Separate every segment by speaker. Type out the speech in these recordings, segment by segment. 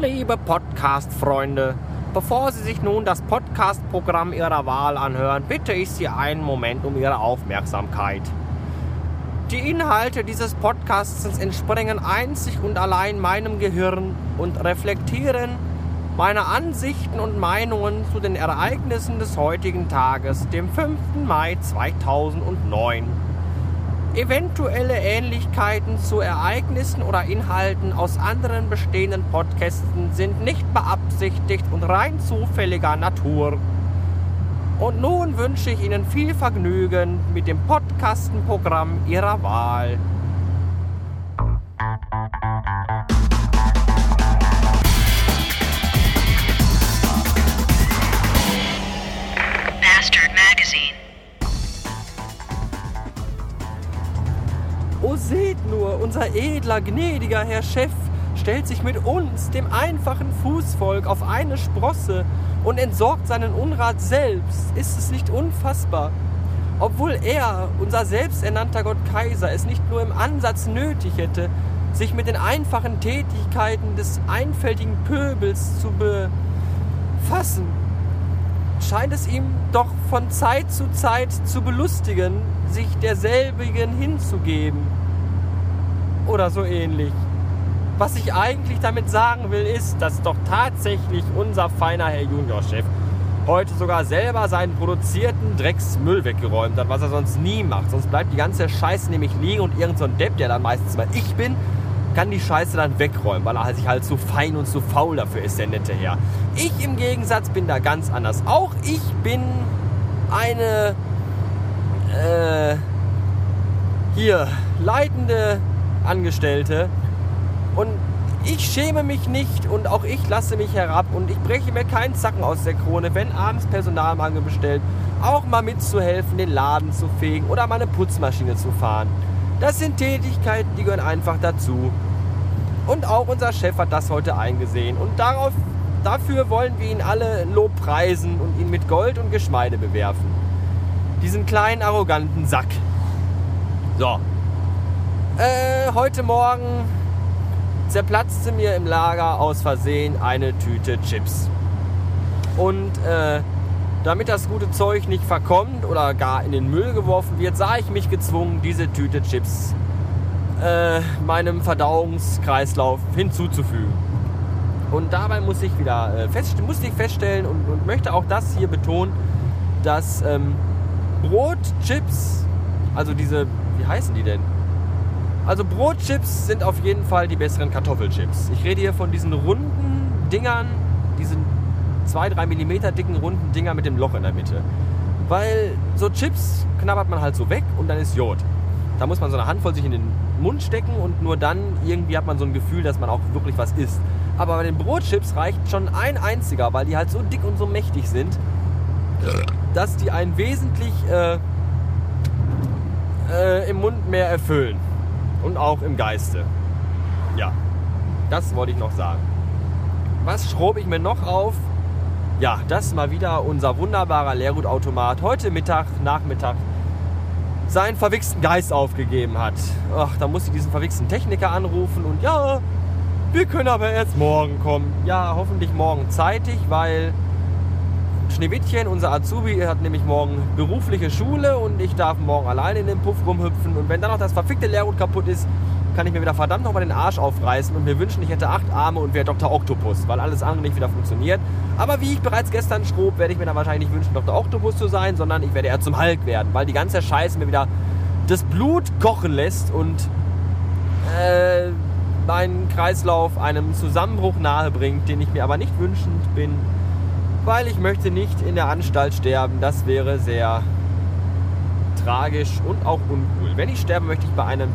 Speaker 1: Liebe Podcast-Freunde, bevor Sie sich nun das Podcast-Programm Ihrer Wahl anhören, bitte ich Sie einen Moment um Ihre Aufmerksamkeit. Die Inhalte dieses Podcasts entspringen einzig und allein meinem Gehirn und reflektieren meine Ansichten und Meinungen zu den Ereignissen des heutigen Tages, dem 5. Mai 2009. Eventuelle Ähnlichkeiten zu Ereignissen oder Inhalten aus anderen bestehenden Podcasten sind nicht beabsichtigt und rein zufälliger Natur. Und nun wünsche ich Ihnen viel Vergnügen mit dem Podcastenprogramm Ihrer Wahl. Unser edler, gnädiger Herr Chef stellt sich mit uns, dem einfachen Fußvolk, auf eine Sprosse und entsorgt seinen Unrat selbst. Ist es nicht unfassbar? Obwohl er, unser selbsternannter Gott Kaiser, es nicht nur im Ansatz nötig hätte, sich mit den einfachen Tätigkeiten des einfältigen Pöbels zu befassen, scheint es ihm doch von Zeit zu Zeit zu belustigen, sich derselbigen hinzugeben. Oder so ähnlich. Was ich eigentlich damit sagen will, ist, dass doch tatsächlich unser feiner Herr Juniorchef heute sogar selber seinen produzierten Drecksmüll weggeräumt hat, was er sonst nie macht. Sonst bleibt die ganze Scheiße nämlich liegen und irgend so Depp, der dann meistens mal ich bin, kann die Scheiße dann wegräumen, weil er sich halt zu fein und zu faul dafür ist, der nette Herr. Ich im Gegensatz bin da ganz anders. Auch ich bin eine äh, hier leitende Angestellte und ich schäme mich nicht und auch ich lasse mich herab und ich breche mir keinen Zacken aus der Krone, wenn abends Personalmangel bestellt, auch mal mitzuhelfen, den Laden zu fegen oder mal eine Putzmaschine zu fahren. Das sind Tätigkeiten, die gehören einfach dazu. Und auch unser Chef hat das heute eingesehen. Und darauf, dafür wollen wir ihn alle Lob preisen und ihn mit Gold und Geschmeide bewerfen. Diesen kleinen, arroganten Sack. So. Äh, heute Morgen zerplatzte mir im Lager aus Versehen eine Tüte Chips. Und äh, damit das gute Zeug nicht verkommt oder gar in den Müll geworfen wird, sah ich mich gezwungen, diese Tüte Chips äh, meinem Verdauungskreislauf hinzuzufügen. Und dabei muss ich wieder äh, fest, musste ich feststellen und, und möchte auch das hier betonen, dass ähm, Brot, Chips, also diese, wie heißen die denn? Also Brotchips sind auf jeden Fall die besseren Kartoffelchips. Ich rede hier von diesen runden Dingern, diesen 2-3 mm dicken runden Dinger mit dem Loch in der Mitte. Weil so Chips knabbert man halt so weg und dann ist Jod. Da muss man so eine Handvoll sich in den Mund stecken und nur dann irgendwie hat man so ein Gefühl, dass man auch wirklich was isst. Aber bei den Brotchips reicht schon ein einziger, weil die halt so dick und so mächtig sind, dass die einen wesentlich äh, äh, im Mund mehr erfüllen. Und auch im Geiste. Ja, das wollte ich noch sagen. Was schrob ich mir noch auf? Ja, dass mal wieder unser wunderbarer Leergutautomat heute Mittag, Nachmittag seinen verwichsten Geist aufgegeben hat. Ach, da muss ich diesen verwichsten Techniker anrufen und ja, wir können aber erst morgen kommen. Ja, hoffentlich morgen zeitig, weil Schneewittchen, unser Azubi, hat nämlich morgen berufliche Schule und ich darf morgen alleine in den Puff rumhüpfen. Und wenn dann noch das verfickte Leergut kaputt ist, kann ich mir wieder verdammt nochmal den Arsch aufreißen und mir wünschen, ich hätte acht Arme und wäre Dr. Octopus, weil alles andere nicht wieder funktioniert. Aber wie ich bereits gestern schrob, werde ich mir dann wahrscheinlich nicht wünschen, Dr. Octopus zu sein, sondern ich werde eher zum Hulk werden, weil die ganze Scheiße mir wieder das Blut kochen lässt und äh, meinen Kreislauf einem Zusammenbruch nahe bringt, den ich mir aber nicht wünschend bin, weil ich möchte nicht in der Anstalt sterben. Das wäre sehr tragisch und auch uncool. Wenn ich sterbe, möchte ich bei einem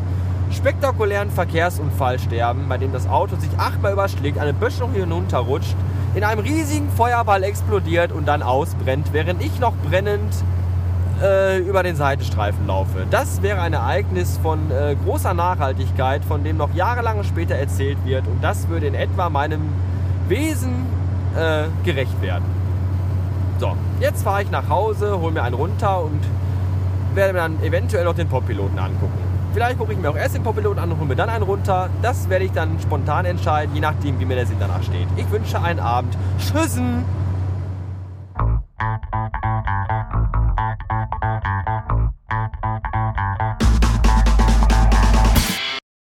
Speaker 1: spektakulären Verkehrsunfall sterben, bei dem das Auto sich achtmal überschlägt, eine Böschung hinunterrutscht, in einem riesigen Feuerball explodiert und dann ausbrennt, während ich noch brennend äh, über den Seitenstreifen laufe. Das wäre ein Ereignis von äh, großer Nachhaltigkeit, von dem noch jahrelang später erzählt wird und das würde in etwa meinem Wesen äh, gerecht werden. So, jetzt fahre ich nach Hause, hole mir einen runter und werde mir dann eventuell noch den Poppiloten angucken. Vielleicht gucke ich mir auch erst den Popilot an und hole mir dann einen runter. Das werde ich dann spontan entscheiden, je nachdem, wie mir der Sinn danach steht. Ich wünsche einen Abend. Tschüssen!